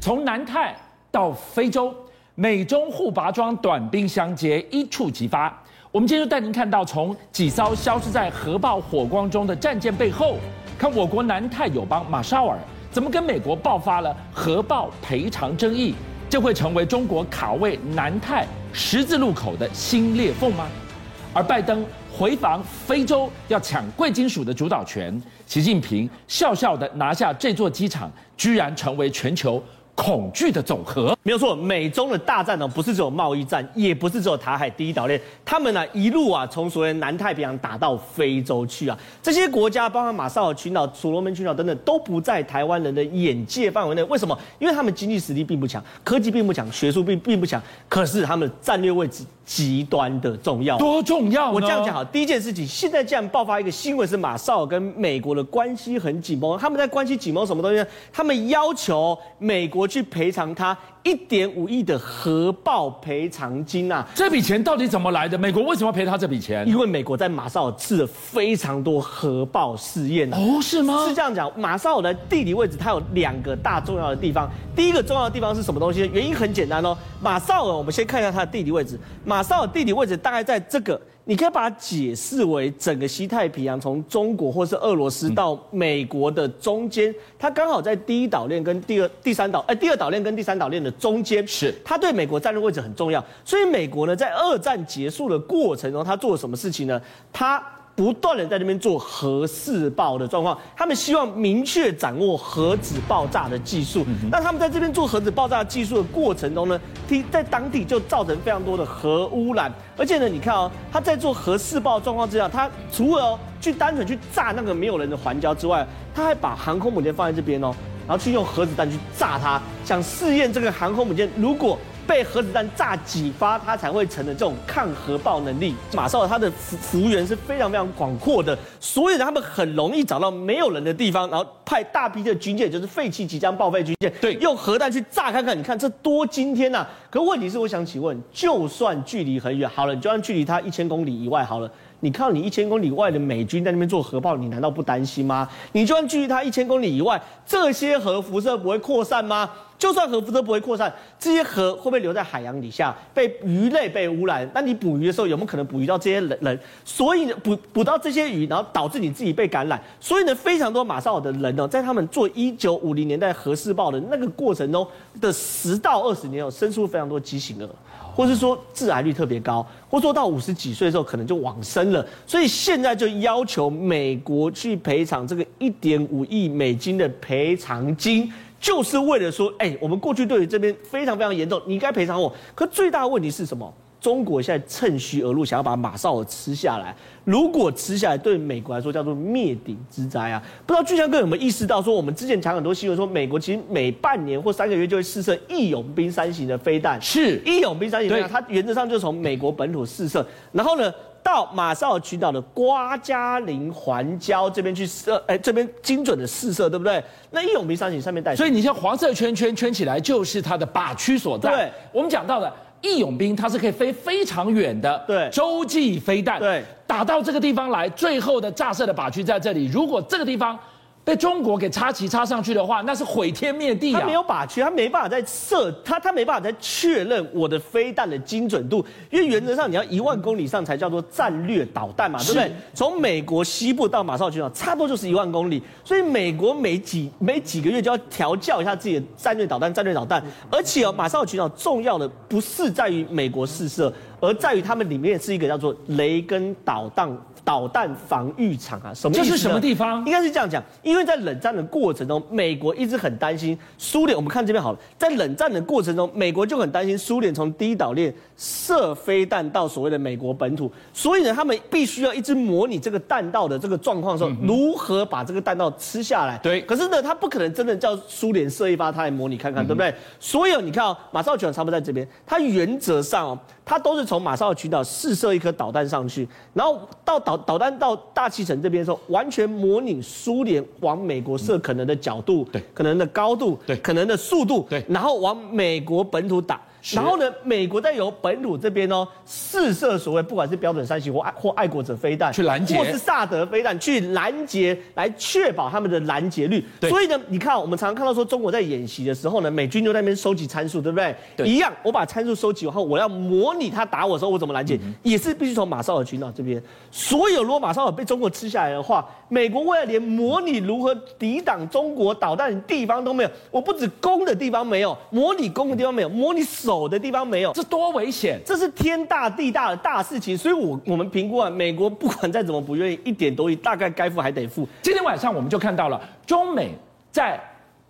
从南太到非洲，美中互拔桩，短兵相接，一触即发。我们今天就带您看到，从几艘消失在核爆火光中的战舰背后，看我国南太友邦马绍尔怎么跟美国爆发了核爆赔偿争议，这会成为中国卡位南太十字路口的新裂缝吗？而拜登回防非洲要抢贵金属的主导权，习近平笑笑的拿下这座机场，居然成为全球。恐惧的总和没有错，美中的大战呢，不是只有贸易战，也不是只有台海第一岛链，他们呢一路啊从所谓南太平洋打到非洲去啊，这些国家包括马绍尔群岛、所罗门群岛等等，都不在台湾人的眼界范围内。为什么？因为他们经济实力并不强，科技并不强，学术并并不强，可是他们的战略位置极端的重要。多重要？我这样讲好，第一件事情，现在既然爆发一个新闻，是马绍尔跟美国的关系很紧绷，他们在关系紧绷什么东西呢？他们要求美国。去赔偿他一点五亿的核爆赔偿金啊！这笔钱到底怎么来的？美国为什么要赔他这笔钱？因为美国在马绍尔试了非常多核爆试验哦，是吗？是这样讲，马绍尔的地理位置它有两个大重要的地方。第一个重要的地方是什么东西？原因很简单哦，马绍尔，我们先看一下它的地理位置。马绍尔地理位置大概在这个。你可以把它解释为整个西太平洋，从中国或是俄罗斯到美国的中间，它刚好在第一岛链跟第二、第三岛，哎，第二岛链跟第三岛链的中间，是它对美国战略位置很重要。所以美国呢，在二战结束的过程中，他做了什么事情呢？他不断的在那边做核试爆的状况，他们希望明确掌握核子爆炸的技术。那他们在这边做核子爆炸技术的过程中呢，在当地就造成非常多的核污染。而且呢，你看哦，他在做核试爆状况之下，他除了去单纯去炸那个没有人的环礁之外，他还把航空母舰放在这边哦，然后去用核子弹去炸它，想试验这个航空母舰如果。被核子弹炸几发，它才会成的这种抗核爆能力。马绍尔它的幅幅员是非常非常广阔的，所以呢，他们很容易找到没有人的地方，然后派大批的军舰，就是废弃即将报废军舰，对，用核弹去炸看看。你看这多惊天呐、啊！可问题是，我想请问，就算距离很远，好了，你就算距离它一千公里以外好了，你看你一千公里外的美军在那边做核爆，你难道不担心吗？你就算距离它一千公里以外，这些核辐射不会扩散吗？就算核辐射不会扩散，这些核会不会留在海洋底下，被鱼类被污染？那你捕鱼的时候有没有可能捕鱼到这些人？人，所以捕捕到这些鱼，然后导致你自己被感染。所以呢，非常多马绍尔的人呢，在他们做一九五零年代核试爆的那个过程中的十到二十年有生出非常多畸形儿，或是说致癌率特别高，或说到五十几岁的时候可能就往生了。所以现在就要求美国去赔偿这个一点五亿美金的赔偿金。就是为了说，哎，我们过去对于这边非常非常严重，你该赔偿我。可最大的问题是什么？中国现在趁虚而入，想要把马绍尔吃下来。如果吃下来，对美国来说叫做灭顶之灾啊！不知道巨匠哥有没有意识到，说我们之前讲很多新闻，说美国其实每半年或三个月就会试射义勇兵三型的飞弹。是义勇兵三型飞弹，它原则上就是从美国本土试射，然后呢，到马绍尔群岛的瓜加林环礁这边去射，哎，这边精准的试射，对不对？那义勇兵三型上面带，所以你像黄色圈圈圈起来，就是它的靶区所在。对，我们讲到的义勇兵，它是可以飞非常远的，对，洲际飞弹，对，打到这个地方来，最后的炸射的靶区在这里。如果这个地方，被中国给插旗插上去的话，那是毁天灭地啊！他没有靶区，他没办法再射，他他没办法再确认我的飞弹的精准度，因为原则上你要一万公里上才叫做战略导弹嘛，对不对？从美国西部到马绍尔群岛，差不多就是一万公里，所以美国每几每几个月就要调教一下自己的战略导弹，战略导弹。而且哦，马绍尔群岛重要的不是在于美国试射，而在于他们里面是一个叫做雷根导弹。导弹防御场啊，什么意思？这是什么地方？应该是这样讲，因为在冷战的过程中，美国一直很担心苏联。我们看这边好了，在冷战的过程中，美国就很担心苏联从第一岛链射飞弹到所谓的美国本土，所以呢，他们必须要一直模拟这个弹道的这个状况的时候，如何把这个弹道吃下来。对。可是呢，他不可能真的叫苏联射一发，他来模拟看看，对不对？所以你看哦，马绍尔群岛差不多在这边，他原则上哦，它都是从马绍尔群岛试射一颗导弹上去，然后到导。导弹到大气层这边的时候，完全模拟苏联往美国射可能的角度，对，可能的高度，对，可能的速度，对，然后往美国本土打。然后呢，美国再由本土这边哦试射所谓不管是标准三型或爱或爱国者飞弹去拦截，或是萨德飞弹去拦截，来确保他们的拦截率。所以呢，你看我们常常看到说中国在演习的时候呢，美军就在那边收集参数，对不对？对。一样，我把参数收集完后，我要模拟他打我的时候我怎么拦截，嗯、也是必须从马绍尔群岛这边。所有如果马绍尔被中国吃下来的话，美国为了连模拟如何抵挡中国导弹的地方都没有，我不止攻的地方没有，模拟攻的地方没有，模拟守的地方没有，这多危险！这是天大地大的大事情。所以我我们评估啊，美国不管再怎么不愿意，一点多亿大概该付还得付。今天晚上我们就看到了中美在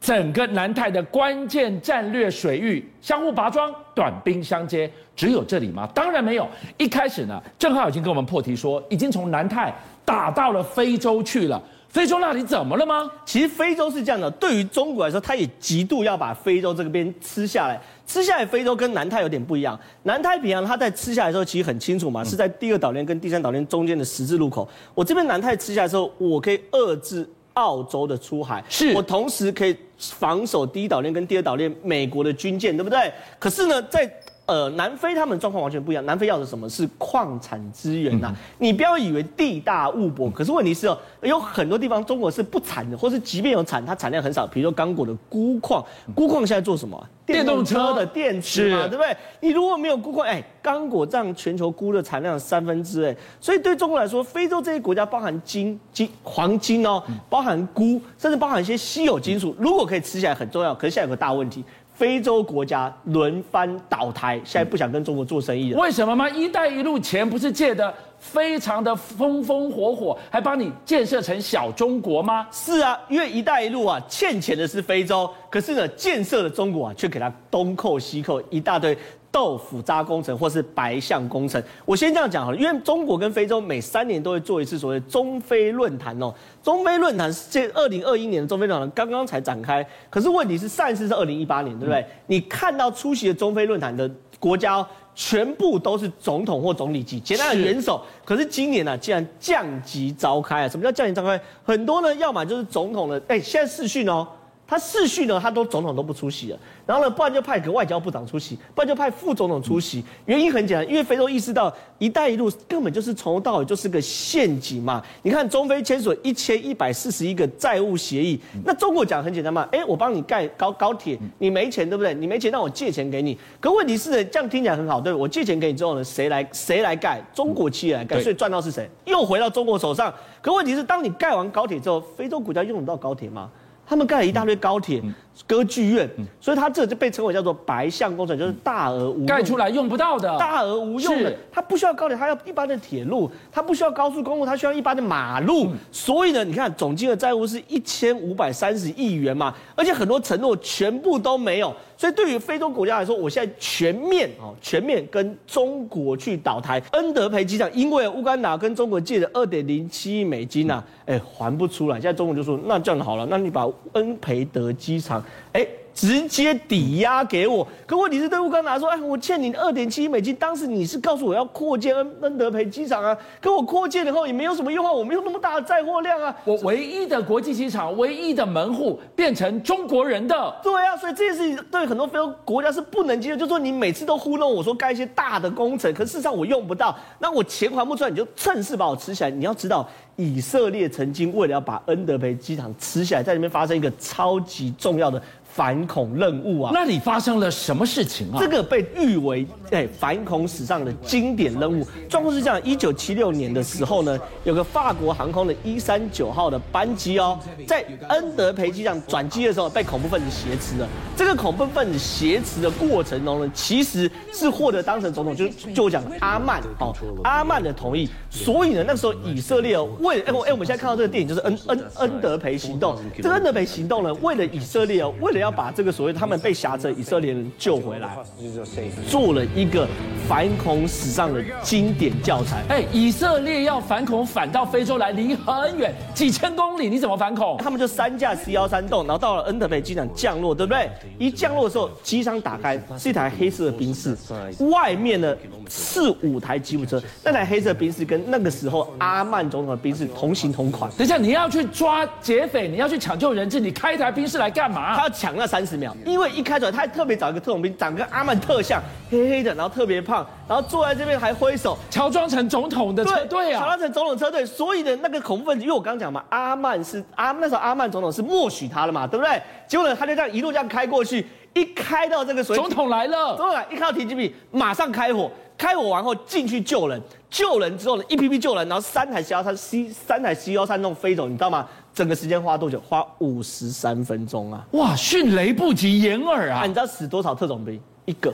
整个南太的关键战略水域相互拔桩、短兵相接，只有这里吗？当然没有。一开始呢，正好已经跟我们破题说，已经从南太打到了非洲去了。非洲那里怎么了吗？其实非洲是这样的，对于中国来说，他也极度要把非洲这个边吃下来。吃下来，非洲跟南太有点不一样。南太平洋，它在吃下来的时候，其实很清楚嘛，是在第二岛链跟第三岛链中间的十字路口。我这边南太吃下来的时候，我可以遏制澳洲的出海，是我同时可以防守第一岛链跟第二岛链美国的军舰，对不对？可是呢，在呃，南非他们状况完全不一样。南非要的什么是矿产资源呐、啊？你不要以为地大物博，可是问题是哦，有很多地方中国是不产的，或是即便有产，它产量很少。比如说刚果的钴矿，钴矿现在做什么？电动车的电池嘛，对不对？你如果没有钴矿，哎，刚果占全球钴的产量三分之哎，所以对中国来说，非洲这些国家包含金、金、黄金哦，包含钴，甚至包含一些稀有金属，如果可以吃起来很重要。可是现在有个大问题。非洲国家轮番倒台，现在不想跟中国做生意了。为什么吗？“一带一路”钱不是借的非常的风风火火，还帮你建设成小中国吗？是啊，因为“一带一路”啊，欠钱的是非洲，可是呢，建设的中国啊，却给他东扣西扣一大堆。豆腐渣工程或是白象工程，我先这样讲好了，因为中国跟非洲每三年都会做一次所谓中非论坛哦。中非论坛是这二零二一年的中非论坛刚刚才展开，可是问题是上一次是二零一八年，对不对？嗯、你看到出席的中非论坛的国家，全部都是总统或总理级简单的元首，是可是今年呢、啊，竟然降级召开啊？什么叫降级召开？很多呢，要么就是总统的，哎，现在视讯哦。他世序呢，他都总统都不出席了，然后呢，不然就派个外交部长出席，不然就派副总统出席。原因很简单，因为非洲意识到“一带一路”根本就是从头到尾就是个陷阱嘛。你看中非签署一千一百四十一个债务协议，那中国讲很简单嘛，哎，我帮你盖高高铁，你没钱对不对？你没钱，那我借钱给你。可问题是呢，这样听起来很好，对，我借钱给你之后呢，谁来谁来盖？中国企业来盖，所以赚到是谁？又回到中国手上。可问题是，当你盖完高铁之后，非洲国家用得到高铁吗？他们盖了一大堆高铁、歌剧院，所以它这就被称为叫做白象工程，就是大而无用，盖出来用不到的，大而无用的。它不需要高铁，它要一般的铁路；它不需要高速公路，它需要一般的马路。所以呢，你看总金额债务是一千五百三十亿元嘛，而且很多承诺全部都没有。所以对于非洲国家来说，我现在全面哦，全面跟中国去倒台。恩德培机场因为乌干达跟中国借的二点零七亿美金呐、啊，哎，还不出来。现在中国就说，那这样好了，那你把恩培德机场，哎。直接抵押给我，可问题是对乌干达说，哎，我欠你二点七亿美金，当时你是告诉我要扩建恩恩德培机场啊，可我扩建以后也没有什么用啊，我没有那么大的载货量啊，我唯一的国际机场，唯一的门户变成中国人的，对啊，所以这件事情对很多非洲国家是不能接受，就是说你每次都糊弄我说盖一些大的工程，可事实上我用不到，那我钱还不出来，你就趁势把我吃起来。你要知道，以色列曾经为了要把恩德培机场吃下来，在里面发生一个超级重要的。反恐任务啊，那里发生了什么事情啊？这个被誉为哎反恐史上的经典任务。状况是这样：一九七六年的时候呢，有个法国航空的一三九号的班机哦，在恩德培机场转机的时候被恐怖分子挟持了。这个恐怖分子挟持的过程中呢，其实是获得当成总统就就我讲阿曼哦阿曼的同意。所以呢，那个时候以色列为哎哎，我们现在看到这个电影就是恩恩恩德培行动。这个恩德培行动呢，为了以色列，为了要要把这个所谓他们被挟持以色列人救回来，做了一个反恐史上的经典教材。哎，以色列要反恐反到非洲来，离很远，几千公里，你怎么反恐？他们就三架 C 幺三洞，然后到了恩德贝机场降落，对不对？一降落的时候，机舱打开是一台黑色的宾士，外面呢四五台吉普车。那台黑色宾士跟那个时候阿曼总统的宾士同型同款。等一下，你要去抓劫匪，你要去抢救人质，你开一台宾士来干嘛？他要抢。那三十秒，因为一开出来，他还特别找一个特种兵，长得跟阿曼特像，黑黑的，然后特别胖，然后坐在这边还挥手，乔装成总统的车队啊，乔装成总统车队，所以呢那个恐怖分子，因为我刚刚讲嘛，阿曼是阿那时候阿曼总统是默许他了嘛，对不对？结果呢，他就这样一路这样开过去，一开到这个水，总统来了，总统来，一看到停机坪，马上开火。开火完后进去救人，救人之后呢，一批批救人，然后三台 C 幺三 C 三台 C 幺三弄飞走，你知道吗？整个时间花多久？花五十三分钟啊！哇，迅雷不及掩耳啊，啊！你知道死多少特种兵？一个，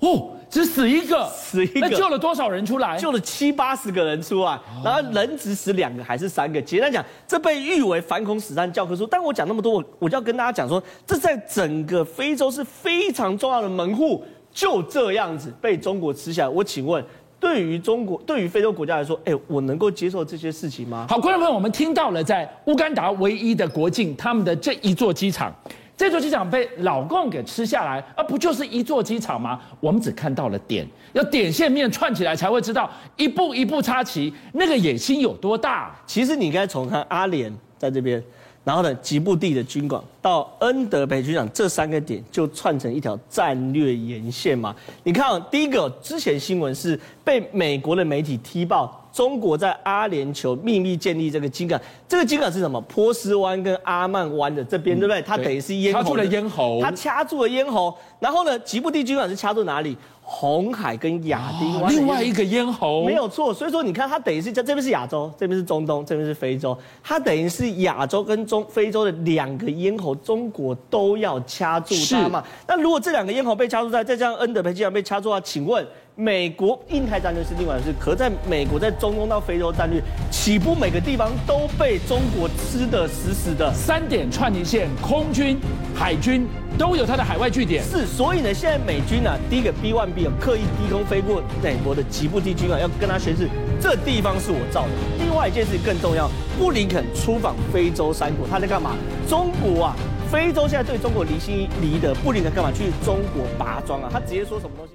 哦，只死一个，死一个。那救了多少人出来？救了七八十个人出来，然后人只死两个还是三个？简单讲，这被誉为反恐史上教科书。但我讲那么多，我我就要跟大家讲说，这在整个非洲是非常重要的门户。就这样子被中国吃下来，我请问，对于中国，对于非洲国家来说，哎，我能够接受这些事情吗？好，观众朋友，我们听到了在乌干达唯一的国境，他们的这一座机场，这座机场被老共给吃下来，而不就是一座机场吗？我们只看到了点，要点线面串起来才会知道，一步一步插旗，那个野心有多大。其实你应该从看阿联在这边。然后呢，吉布地的军港到恩德培军港这三个点就串成一条战略沿线嘛。你看，第一个之前新闻是被美国的媒体踢爆。中国在阿联酋秘密建立这个金港，这个金港是什么？波斯湾跟阿曼湾的这边，对不对？它等于是咽喉，掐住了咽喉，它掐住了咽喉。然后呢，吉布地金港是掐住哪里？红海跟亚丁湾、哦、另外一个咽喉，没有错。所以说，你看它等于是这这边是亚洲，这边是中东，这边是非洲，它等于是亚洲跟中非洲的两个咽喉，中国都要掐住它嘛。那如果这两个咽喉被掐住在，再加上恩德培机场被掐住啊，请问？美国印太战略是另外一回事，可在美国在中东到非洲战略，岂不每个地方都被中国吃得死死的？三点串一线，空军、海军都有它的海外据点。是，所以呢，现在美军啊，第一个 B1B 有刻意低空飞过美国的吉布地军啊，要跟他宣示这地方是我造的。另外一件事更重要，布林肯出访非洲三国，他在干嘛？中国啊，非洲现在对中国离心离德，布林肯干嘛去中国拔桩啊？他直接说什么东西？